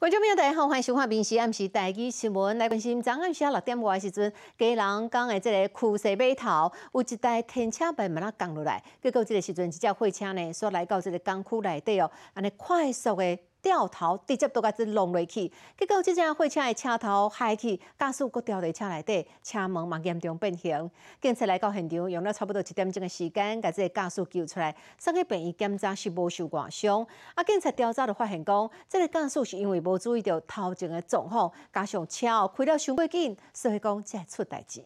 观众朋友，大家好，欢迎收看《民视暗时台记新闻》。来关心，昨暗时啊六点外时阵，家人讲的这个库西码头有一台天车慢慢啊降落来，结果这个时阵，一只货车呢，所来到这个港区内底哦，安尼快速的。掉头直接都甲子弄落去，结果即只货车的车头开去，驾驶搁掉在车内底，车门嘛严重变形。警察来到现场，用了差不多一点钟的时间，甲这个驾驶救出来，送去病院检查是无受外伤。啊，警察调查就发现讲，这个驾驶是因为无注意到头前的状况，加上车开了伤过紧，所以讲才出代志。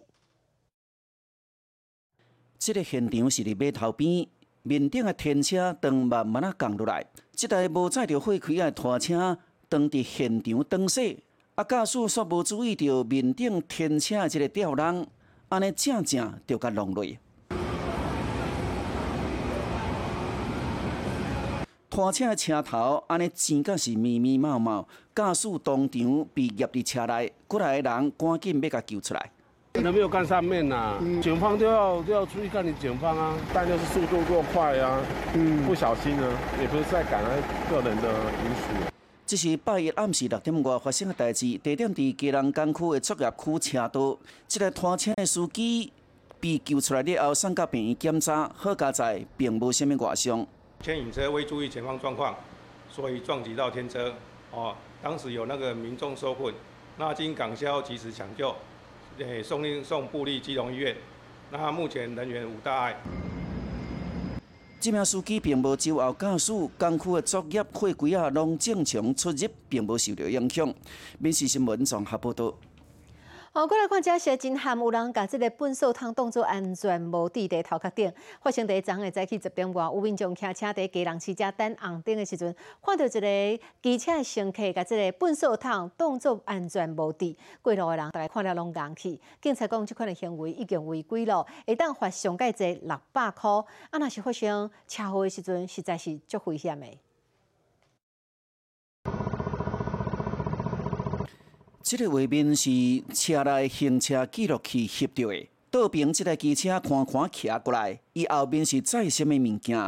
这个现场是伫码头边。面顶的天车当慢慢啊降落来，即台无载着货柜的拖车当伫现场等驶，啊驾驶煞无注意到面顶天车的这个吊篮，安尼正正就甲弄落。拖车的车头安尼真甲是密密麻麻，驾驶当场被夹伫车内，过来的人赶紧要甲救出来。可能没有看上面呐，警方都要都要注意看你警方啊，但就是速度过快啊，嗯，不小心呢，也不是在赶个人的因素。这是八月暗时六点外发生的代志，地点伫基隆港区的作业区车道，这个拖车的司机被救出来了后，送到病院检查，好佳在并无什么外伤。牵引车未注意前方状况，所以撞击到天车。哦，当时有那个民众受困，那经港消及时抢救。诶，送进送布利基隆医院，那目前人员无大碍。这名司机并无酒后驾驶，工区的作业货柜啊，拢正常出入，并无受到影响。民事新闻综合报道。好，过来看这些真罕有人把这个粪扫桶当作安全帽戴在头壳顶。发生第一昨的早起十点外，有民众骑车在家人市车等红灯的时阵，看到一个机车的乘客把这个粪扫桶当作安全帽戴，过路的人大概看了拢硬气。警察讲，这款的行为已经违规了，会当罚上盖济六百块。啊，若是发生车祸的时阵，实在是足危险的。这个画面是车内行车记录器翕到的。倒边这台机车看看骑过来，伊后面是载什么物件？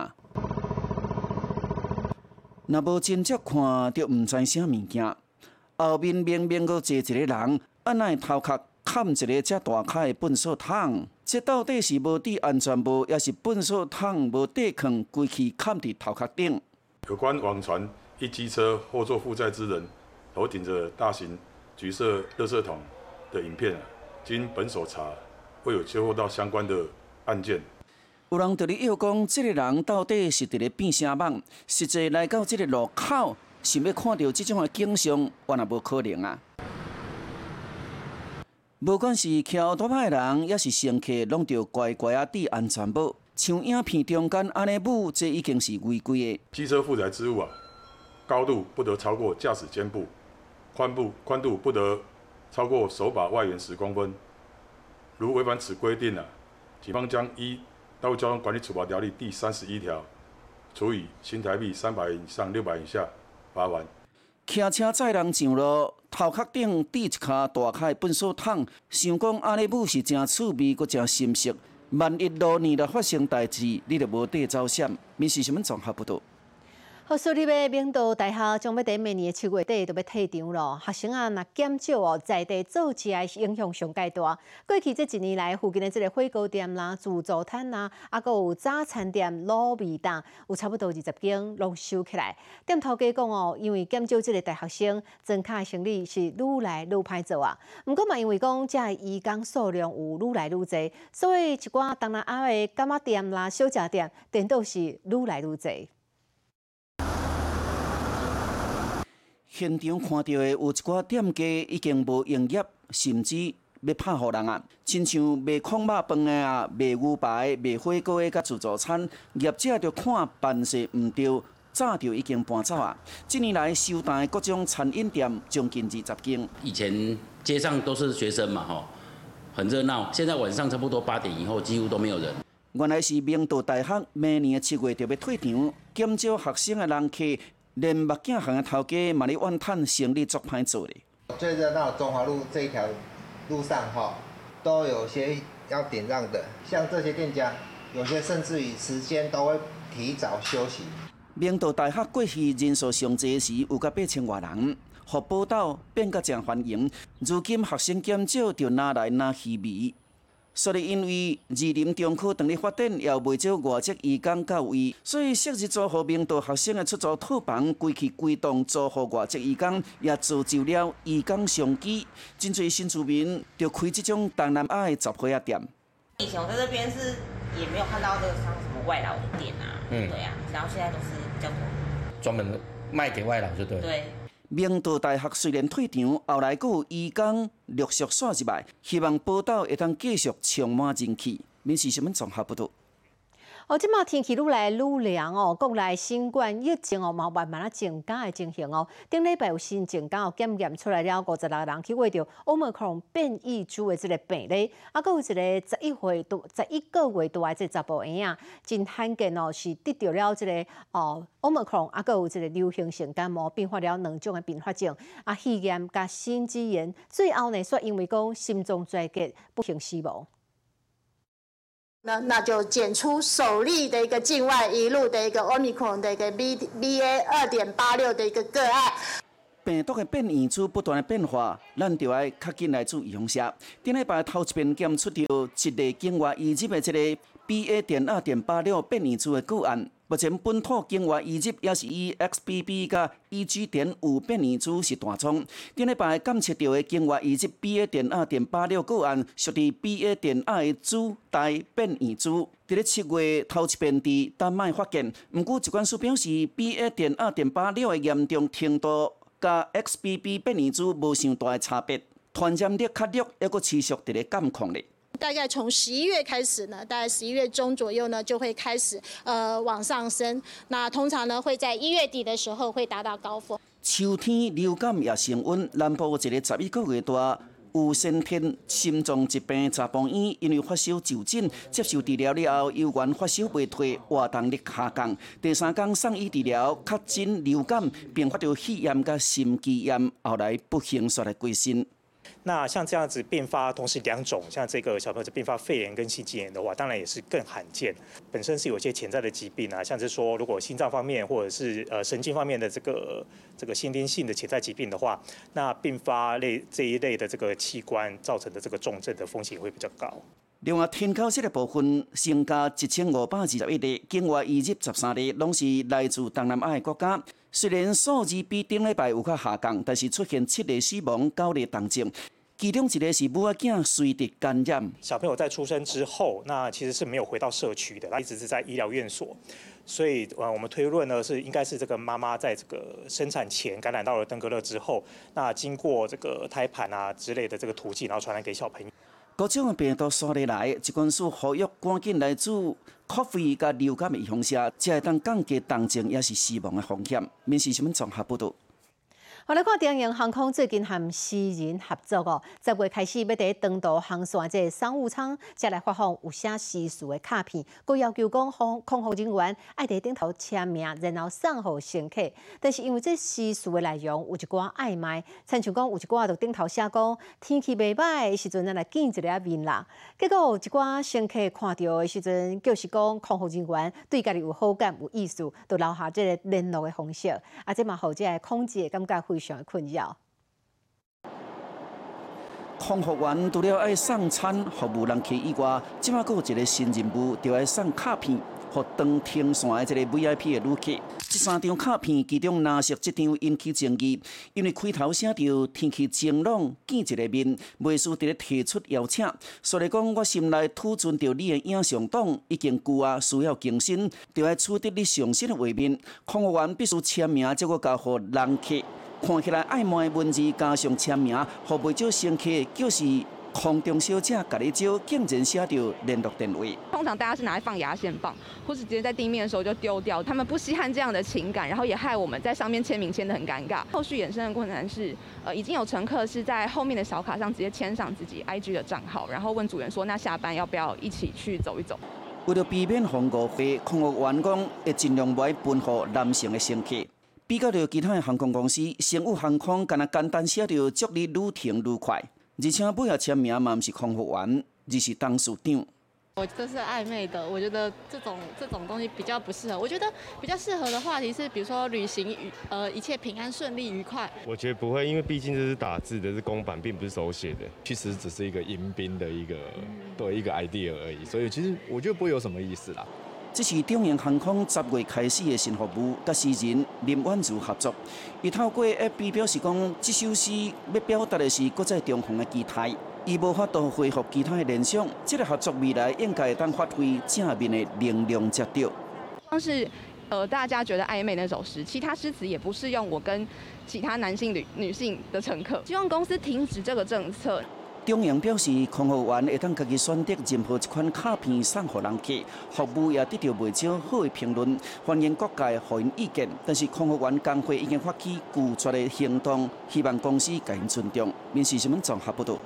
若无真正看，就毋知啥物件。后面明明阁坐一个人，按奈头壳砍一个遮大块的粪扫桶？这到底是无戴安全帽，还是粪扫桶无戴抗，规气砍伫头壳顶？有关网传一机车后座负载之人头顶着大型。橘色垃圾桶的影片，经本所查，会有接获到相关的案件。有人对你要讲，这个人到底是伫咧变啥梦？实际来到这个路口，想要看到这种的景象，原来无可能啊！不管是桥大牌的人，也是乘客，拢着乖乖啊戴安全帽。像影片中间安尼舞，这已经是违规的。机车负载之物啊，高度不得超过驾驶肩部。宽部宽度不得超过手把外缘十公分。如违反此规定啊，警方将依《道路交通管理处罚条例》第三十一条，处以新台币三百以上六百以下罚款。骑车载人上路，头壳顶滴一卡大块粪扫桶，想讲安尼舞是真趣味，搁真新鲜。万一路年来发生代志，你就无地走险。民事新闻综合报道。好，所以咧，明道大学将要伫明年的七月底就要退场咯。学生啊，若减少哦，在地做起来是影响上介大。过去这一年来，附近的这个火锅店啦、自助餐啦，啊，搁有早餐店、卤味档，有差不多二十间拢收起来。店头家讲哦，因为减少这个大学生，增卡生意是愈来愈歹做啊。毋过嘛，因为讲这移工数量有愈来愈侪，所以一寡东南亚的干妈店啦、小食店，颠倒是愈来愈侪。现场看到的有一寡店家已经无营业，甚至要拍互人啊！亲像卖空肉饭的啊、卖牛排、卖火锅的、甲自助餐，业者着看办事毋对，早就已经搬走啊！近年来收单的各种餐饮店将近二十间。以前街上都是学生嘛，吼，很热闹。现在晚上差不多八点以后，几乎都没有人。原来是明道大学明年七月就要退场，减少学生的人客。连目镜行的头家嘛，咧怨叹生意足歹做咧。最热闹中华路这一条路上哈，都有些要点让的，像这些店家，有些甚至于时间都会提早休息。明道大学过去人数上济时，有甲八千外人。互报道变甲真欢迎。如今学生减少，就拿来拿稀微。所以，因为二林中科当日发展，也未少外籍移工到位，所以昔日租户明道学生的出租套房，归去归栋租户外籍移工，也造就了移工商机。真侪新住民就开这种东南亚的杂货店。以前我在这边是也没有看到这个像什么外劳的店啊，嗯，对啊，然后现在都是比较多，专门卖给外劳就对。对。明道大学虽然退场，后来佫有义工陆续刷入来，希望报道会当继续充满人气。面试新闻综合报道。哦，即马天气愈来愈凉哦，国内新冠疫情哦，慢慢啊增加的情形哦。顶礼拜有新增加哦，检验出来了五十六人去为着 Omicron 变异株的这个病例，啊，佫有一个十一岁多、十一个月多的这查甫婴仔，真罕见哦，是得着了这个哦 Omicron，啊，佫有一个流行性感冒，并发了两种的并发症，啊，肺炎甲心肌炎，最后呢，说因为讲心脏衰竭不幸死亡。那那就检出首例的一个境外一路的一个 omicron 的一个 B B A 二点八六的一个个案。病毒的变异株不断的变化，咱就要较紧来做预防下。顶礼拜头一遍检出到一例境外移入的这个 B A 点二点八六变异株的个案。目前本土境外移入也是以 XBB 加 EG 点五变异株是大宗。顶礼拜监测到的境外移入 BA 点二点八六个案，属于 BA 点二的主带变异株。伫咧七月头一遍伫丹麦发现，毋过疾管署表示，BA 点二点八六的严重程度，甲 XBB 变异株无上大的差别，传染力较弱，抑阁持续伫咧监控咧。大概从十一月开始呢，大概十一月中左右呢，就会开始呃往上升。那通常呢会在一月底的时候会达到高峰。秋天流感也升温，南部一个十一个月大有先天心脏疾病查甫婴，因为发烧就诊，接受治疗了后，由原发烧未退，活动力下降。第三天送医治疗，确诊流感，并发到肺炎甲心肌炎，后来不幸煞来归身。那像这样子并发同时两种，像这个小朋友是并发肺炎跟心肌炎的话，当然也是更罕见。本身是有一些潜在的疾病啊，像是说如果心脏方面或者是呃神经方面的这个这个先天性的潜在疾病的话，那并发类这一类的这个器官造成的这个重症的风险会比较高。另外，天口室的部分增加一千五百二十一例，境外移入十三例，拢是来自东南亚的国家。虽然数字比顶礼拜有较下降，但是出现七例死亡，九例重症。其中一个是母仔随地感染。小朋友在出生之后，那其实是没有回到社区的，他一直是在医疗院所。所以，呃，我们推论呢，是应该是这个妈妈在这个生产前感染到了登革热之后，那经过这个胎盘啊之类的这个途径，然后传染给小朋友。各种病毒刷入来，一管署呼吁赶紧来自咖啡甲流感的预防下，才会当降低重症也是死亡的风险。面试新闻综合报道。我来看中营航空最近和私人合作哦，十月开始要伫长途航线这商务舱再来发放有写私事的卡片，佮要求讲空空服人员爱伫顶头签名，然后送互乘客。但是因为这私事的内容有一寡暧昧，亲像讲有一寡伫顶头写讲天气袂歹的时阵，咱来见一下面啦。结果有一寡乘客看到的时阵，就是讲空服人员对家己有好感、有意思，就留下即个联络的方式。啊，这嘛，后这个空姐感觉非常困扰。空服员除了爱送餐服务人客以外，即马阁有一个新任务，就爱送卡片，互当天线的这个 VIP 的旅客。这三张卡片，其中蓝色这张引起争议，因为开头写着天气晴朗，见一个面，未输伫咧提出邀请。所以讲，我心内储存着你的影像档已经旧啊，需要更新，就爱取得你上新的画面。空服员必须签名，才个交互人客。看起来暧昧的文字加上签名，互袂少乘客就是空中小姐，甲你招，竟然写着联络电话。通常大家是拿来放牙线棒，或是直接在地面的时候就丢掉。他们不稀罕这样的情感，然后也害我们在上面签名签得很尴尬。后续衍生的困难是，呃，已经有乘客是在后面的小卡上直接签上自己 IG 的账号，然后问主人说：“那下班要不要一起去走一走？”为了避免红误会，空服员工会尽量袂分互男性的乘客。比较着其他的航空公司，商务航空敢若简单写着祝你愈停愈快，而且每下签名嘛毋是空服员，而是董事长。我这是暧昧的，我觉得这种这种东西比较不适合。我觉得比较适合的话题是，比如说旅行愉呃一切平安顺利愉快。我觉得不会，因为毕竟这是打字的，是公版，并不是手写的。其实只是一个迎宾的一个对一个 idea 而已，所以其实我觉得不会有什么意思啦。这是中营航空十月开始的新服务，甲诗人林婉如合作。伊透过 FB 表示讲，这首诗要表达的是国在中方的期待。伊无法度恢复其他的联想，这个合作未来应该当发挥正面的能量才对。像是呃大家觉得暧昧那首诗，其他诗词也不适用我跟其他男性女女性的乘客。希望公司停止这个政策。中央表示，空服员会当家己选择任何一款卡片送给人客，服务也得到不少好的评论。欢迎各界互因意见，但是空服员工会已经发起拒绝的行动，希望公司给因尊重。民事新闻综合报道。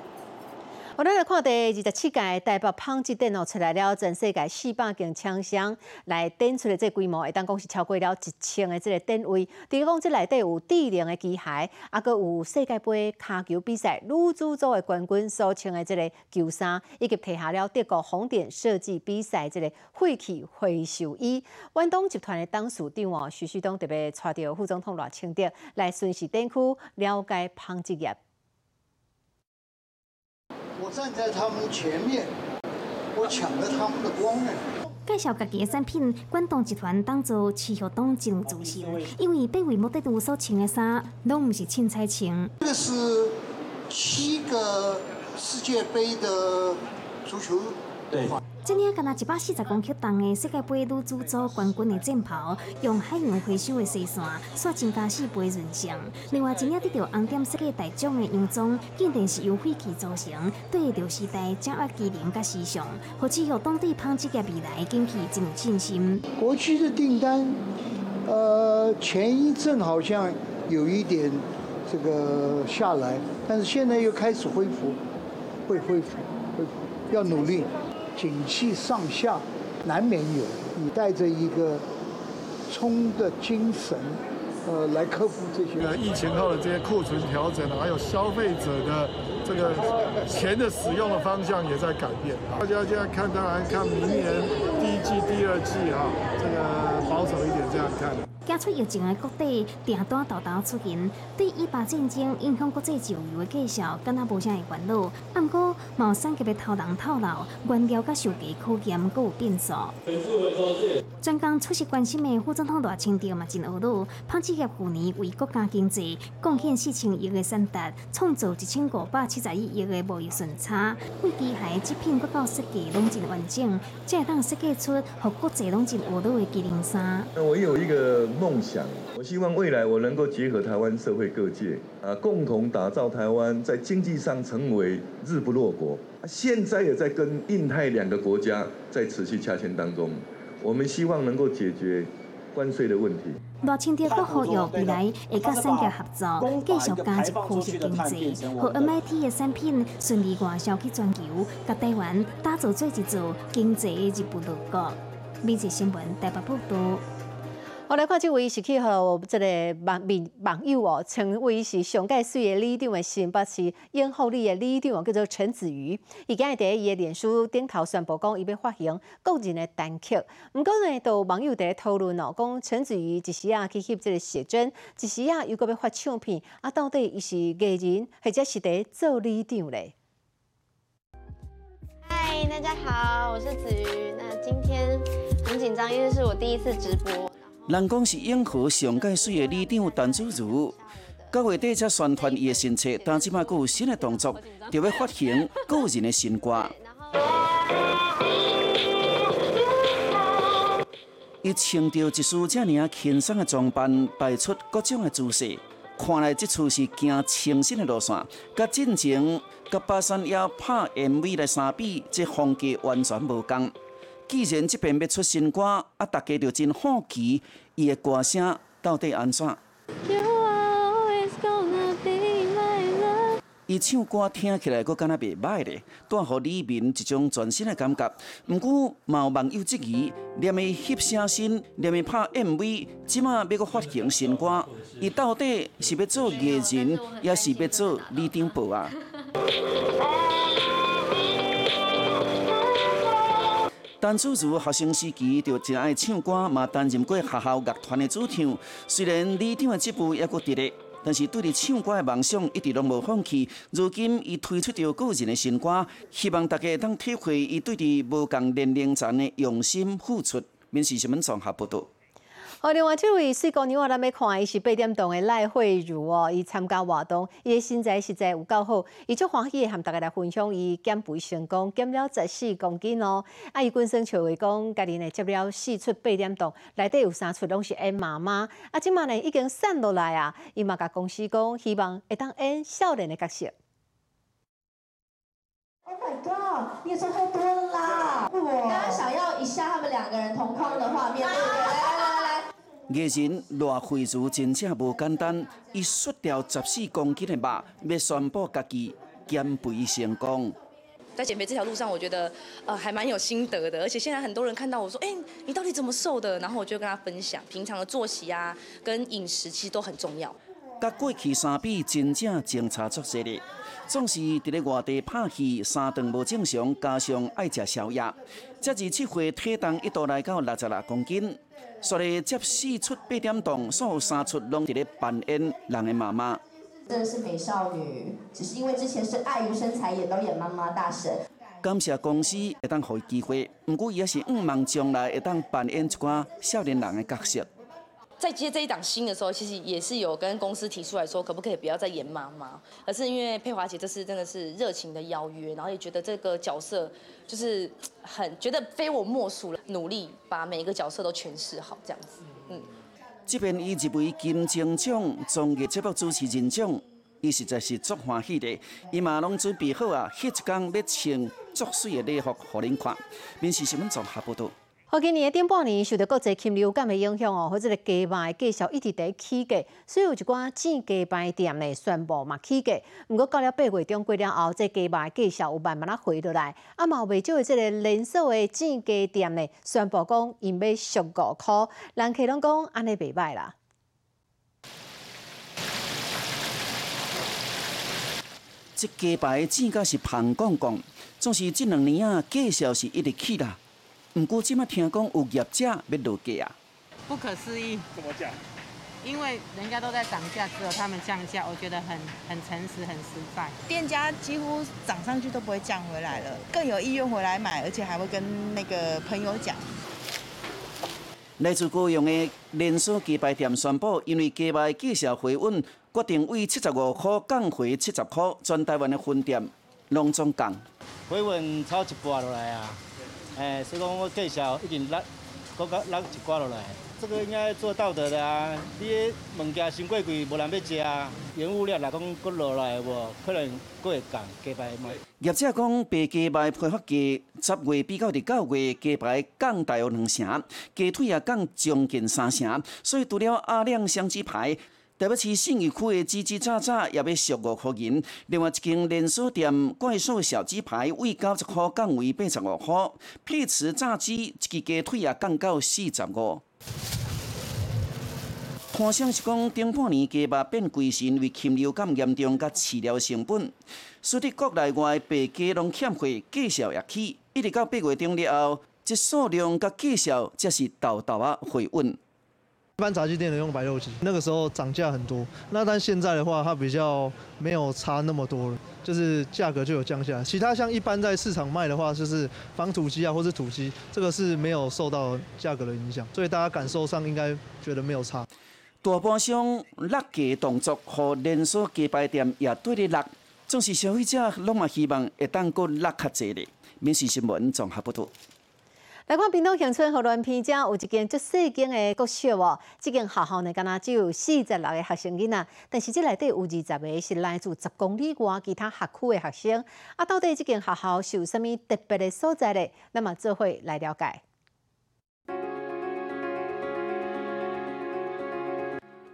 我们来看第二十七届台北纺织电脑出来了，全世界四百件厂商来展出的这规模，会当讲是超过了一千个这个展位。第二讲，这内底有智能的机械，啊，搁有世界杯卡球比赛女子组的冠军所穿的这个球衫，以及提下了德国红点设计比赛这个废弃回收衣。万东集团的董事长哦，徐旭东特别带着副总统赖清德来巡视展区，了解纺织业。站在他们前面，我抢了他们的光呢。介绍家己的产品，广东集团当做持续党进入主席，因为八位目的我所穿的衫，拢唔是凊彩穿。这是七个世界杯的足球团。今年干那一百四十公克重的世界杯女子组冠军的战袍，用海洋回收的细线刷增加四倍润相。另外，今年得到红点世界大奖的洋装，竟然是由废弃组成，对着时代掌握机能甲时尚，或许予当地纺织业未来经济真有信心。国区的订单，呃，前一阵好像有一点这个下来，但是现在又开始恢复，会恢复，恢复，要努力。景气上下难免有，你带着一个冲的精神，呃，来克服这些。呃，疫情后的这些库存调整，还有消费者的这个钱的使用的方向也在改变。大家现在看，当然看明年第一季、第二季啊，这个保守一点这样看。惊出疫情的各地订单豆豆出现，对伊巴战争影响国际石油的介绍，敢若无啥会烦恼。不过，某三级的偷人透露，原料甲售价考验阁有变数。专工出席关心的副总统赖清德嘛真懊恼，纺织业去年为国家经济贡献四千亿的产值，创造一千五百七十一亿的贸易顺差。为机械制品国到设计拢真完整，才会当设计出互国际拢真懊恼的机能衫。我有一个。梦想，我希望未来我能够结合台湾社会各界啊，共同打造台湾在经济上成为日不落国。现在也在跟印太两个国家在持续洽签当中，我们希望能够解决关税的问题。罗清德国呼吁未来会甲三家合作，继续加速科技经济，和 MIT 的产品顺利外销去全球，甲台湾打造做一座经济的日不落国。美籍新闻台北报道。我来看这位是去和这个网民网友哦，称为是上届岁的里长的新北市永福里的里长哦，叫做陈子瑜。伊今日在伊的脸书顶头宣布讲，伊要发行个人的单曲。毋过呢，都网友在讨论哦，讲陈子瑜一时啊去翕这个写真，一时啊又搁要发唱片，啊到底伊是艺人，或者是在做里长咧？嗨，大家好，我是子瑜。那今天很紧张，因为是我第一次直播。人讲是永和上届水的里长陈子如，九月底才宣传伊的新册，但即摆佫有新的动作，就要发行个人的新歌。伊穿着一束这尔啊轻松的装扮，摆出各种的姿势，看来这次是行清新的路线，甲进前甲巴山要拍 MV 来相比，这风格完全无同。既然这边要出新歌，啊，大家就真好奇伊的歌声到底安怎？伊唱歌听起来阁敢若袂歹咧，带互李明一种全新的感觉。毋过，嘛有网友质疑，连伊翕声新，连伊拍 MV，即马要阁发行新歌，伊到底是要做艺人，也是要做李长博啊？陈子如学生时期就真爱唱歌，嘛担任过学校乐团的主唱。虽然李长的职务也过伫咧，但是对于唱歌的梦想一直拢无放弃。如今伊推出着个人的新歌，希望大家当体会伊对伫无共年龄层的用心付出。面试新闻综合报道。好，另外这位四姑娘，我咱要看伊是八点档的赖慧茹哦，伊参加活动，伊的身材实在有够好，伊足欢喜和大家来分享伊减肥成功，减了十四公斤哦。啊，伊本身就会讲，家己呢接了四出八点档，内底有三出拢是演妈妈，啊，即马呢已经散落来啊，伊嘛甲公司讲，希望会当演少年的角色。Oh my god！你也瘦太多了啦！我刚刚想要一下他们两个人同框的画面，对不对？艺人赖慧茹真正无简单，伊甩掉十四公斤的肉，要宣布家己减肥成功。在减肥这条路上，我觉得呃还蛮有心得的，而且现在很多人看到我说，哎，你到底怎么瘦的？然后我就跟他分享，平常的作息啊，跟饮食其实都很重要。甲过去相比，真正相差足多的。总是伫咧外地拍戏，三顿无正常，加上爱食宵夜，这二七岁体重一度来到六十六公斤。所以接四出八点档，所有三出拢伫咧扮演人的妈妈。真的是美少女，只是因为之前是碍于身材，也都演妈妈大神。感谢公司会当给机会，不过伊也是毋望将来会当扮演一寡少年人的角色。在接这一档新的时候，其实也是有跟公司提出来说，可不可以不要再演妈妈，而是因为佩华姐这次真的是热情的邀约，然后也觉得这个角色就是很觉得非我莫属了，努力把每一个角色都诠释好这样子。嗯，这边以一位金钟奖综艺节目主持人奖，伊实在是足欢喜的，伊嘛拢准备好啊，迄一天要穿足水的礼服互恁看，面试新闻综合报道。好，今年的顶半年受到国际禽流感的影响哦，或者个鸡排介绍一直在起价，所以有一寡煎鸡排店的宣布嘛起价。不过到了八月中过了后，这鸡排介绍有慢慢啊回落来。啊，嘛有未少的这个连锁的煎鸡店呢宣布讲，因要俗五块，人客拢讲安尼袂歹啦。这鸡排煎甲是胖公公，总是这两年啊介绍是一直起啦。不过，今麦听讲有业者要落价啊！不可思议，怎么讲？因为人家都在涨价，只有他们降价，我觉得很很诚实、很实在。店家几乎涨上去都不会降回来了，更有意愿回来买，而且还会跟那个朋友讲。来自高雄的连锁鸡排店宣布，因为鸡排继续回稳，决定为七十五块降回七十块，全台湾的分店隆重降。回稳超一半落来啊！哎，所以讲我介绍已经落，搁个落一寡落来，这个应该做道德的啊！你物件伤贵贵，无人要食啊！原物料来讲搁落来无，可能搁会降鸡排卖。业者讲，白鸡排批发价，十月比较伫九月，鸡排降大约两成，鸡腿也降将近三成，所以除了阿亮香鸡排。台北市信义区的叽叽喳喳也要俗五块银，另外一间连锁店怪兽小鸡排为九十块降为八十五块，配瓷炸鸡一支鸡腿也降到四十五。看相是讲，顶半年鸡肉变贵是因为禽流感严重，甲饲料成本，使得国内外白鸡拢欠费，价销也起，一直到八月中了后，这数量甲价销才是豆豆啊回稳。一般炸鸡店的用白肉鸡，那个时候涨价很多。那但现在的话，它比较没有差那么多了，就是价格就有降下来。其他像一般在市场卖的话，就是防土鸡啊，或是土鸡，这个是没有受到价格的影响，所以大家感受上应该觉得没有差。大半上落价动作和连锁鸡排店也对咧落，总是消费者拢嘛希望会当过落较济咧。民事新闻综合报道。来看屏东乡村和乱偏家有一间足细间的国小哦，这间学校呢，敢若只有四十六个学生囡仔，但是这内底有二十个是来自十公里外其他学区的学生。啊，到底这间学校是有啥物特别的所在呢？那么这会来了解。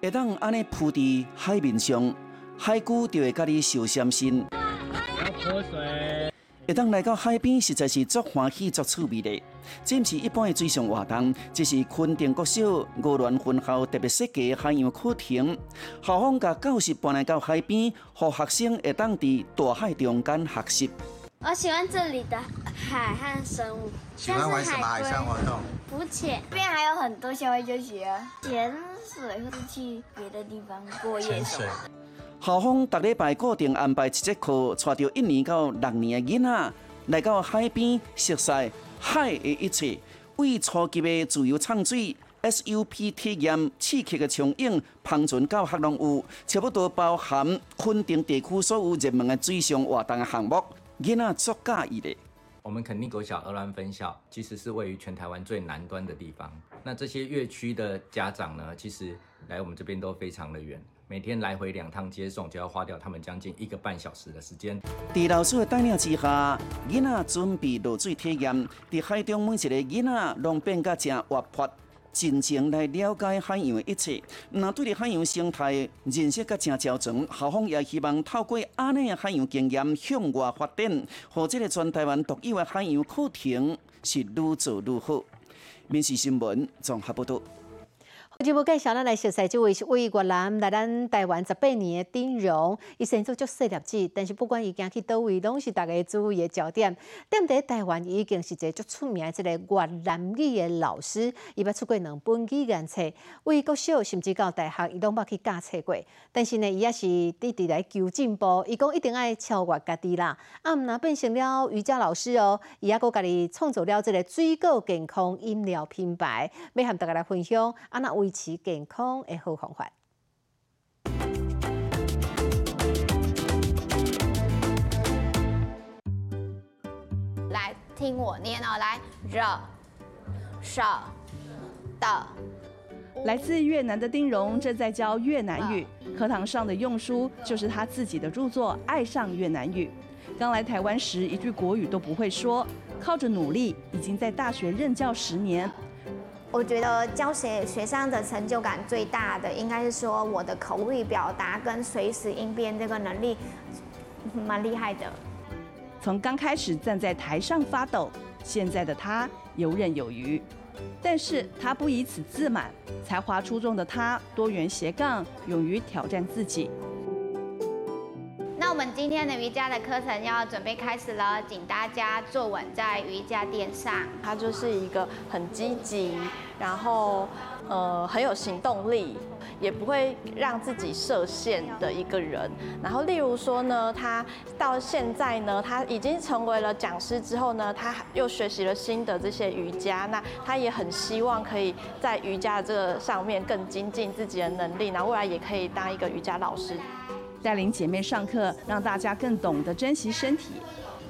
会当安尼铺伫海面上，海龟就会甲你受伤心。会当来到海边，实在是足欢喜、足趣味的。这毋是一般的水上活动，这是昆定国小五峦分校特别设计海洋课程。校方甲教室搬来到海边，互学生会当伫大海中间学习。我喜欢这里的海和生物。喜欢玩什么海上活动？浮潜。这边还有很多小孩就学潜水，或者去别的地方过夜。潜水。校方逐礼拜固定安排一节课，带着一年到六年的囡仔来到海边，熟悉海的一切，为初级的自由畅水。SUP 体验刺激的冲影，芳船教学拢有，差不多包含昆定地区所有热门的水上活动项目，囡仔足介意的。我们垦丁国小鹅銮分校其实是位于全台湾最南端的地方，那这些乐区的家长呢，其实来我们这边都非常的远，每天来回两趟接送就要花掉他们将近一个半小时的时间。在老师的带领之下，囡仔准备落水体验，在海中每一个囡仔拢变甲正活泼。真情来了解海洋的一切，那对海洋生态认识甲正较全，校方也希望透过安尼的海洋经验向外发展，和这个全台湾独有的海洋课程是愈做愈好。民事新闻综合报道。就要介绍，咱来熟悉这位是位越南来咱台湾十八年的丁荣，伊生做足细粒子，但是不管伊行去倒位，拢是大家注意的焦点。踮伫台湾伊已经是一个足出名的这个越南语的老师，伊捌出过两本语言册，为国小甚至到大学，伊拢捌去教册过。但是呢，伊也是直直来求进步，伊讲一定爱超越家己啦。啊，毋若变成了瑜伽老师哦，伊也搁家己创造了这个水果健康饮料品牌，要和大家来分享。啊，那维持健康的好方法。来听我念哦，来热少的。来自越南的丁荣正在教越南语，课堂上的用书就是他自己的著作《爱上越南语》。刚来台湾时一句国语都不会说，靠着努力，已经在大学任教十年。我觉得教学学生的成就感最大的，应该是说我的口语表达跟随时应变这个能力蛮厉害的。从刚开始站在台上发抖，现在的他游刃有余。但是他不以此自满，才华出众的他多元斜杠，勇于挑战自己。我们今天的瑜伽的课程要准备开始了，请大家坐稳在瑜伽垫上。他就是一个很积极，然后呃很有行动力，也不会让自己设限的一个人。然后例如说呢，他到现在呢，他已经成为了讲师之后呢，他又学习了新的这些瑜伽。那他也很希望可以在瑜伽这个上面更精进自己的能力，然后未来也可以当一个瑜伽老师。带领姐妹上课，让大家更懂得珍惜身体，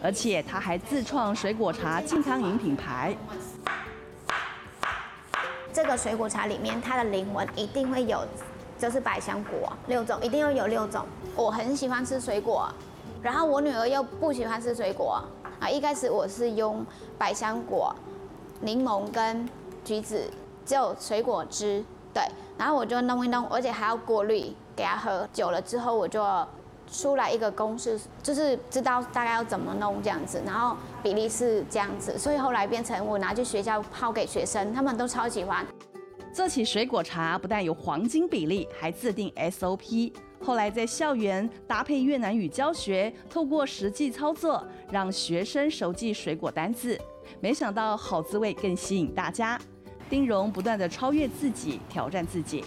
而且她还自创水果茶健康饮品牌。这个水果茶里面，它的灵魂一定会有，就是百香果六种，一定要有六种。我很喜欢吃水果，然后我女儿又不喜欢吃水果啊。一开始我是用百香果、柠檬跟橘子，只有水果汁，对，然后我就弄一弄，而且还要过滤给他喝。久了之后，我就出来一个公式，就是知道大概要怎么弄这样子，然后比例是这样子，所以后来变成我拿去学校泡给学生，他们都超喜欢。做起水果茶不但有黄金比例，还自定 SOP。后来在校园搭配越南语教学，透过实际操作，让学生熟记水果单字。没想到好滋味更吸引大家。丁荣不断的超越自己，挑战自己，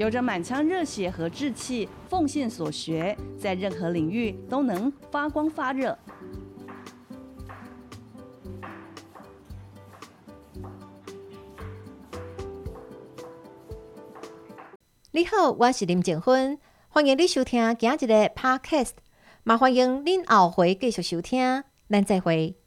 有着满腔热血和志气，奉献所学，在任何领域都能发光发热。你好，我是林静芬，欢迎你收听今日的 Podcast，也欢迎恁后回继续收听，咱再会。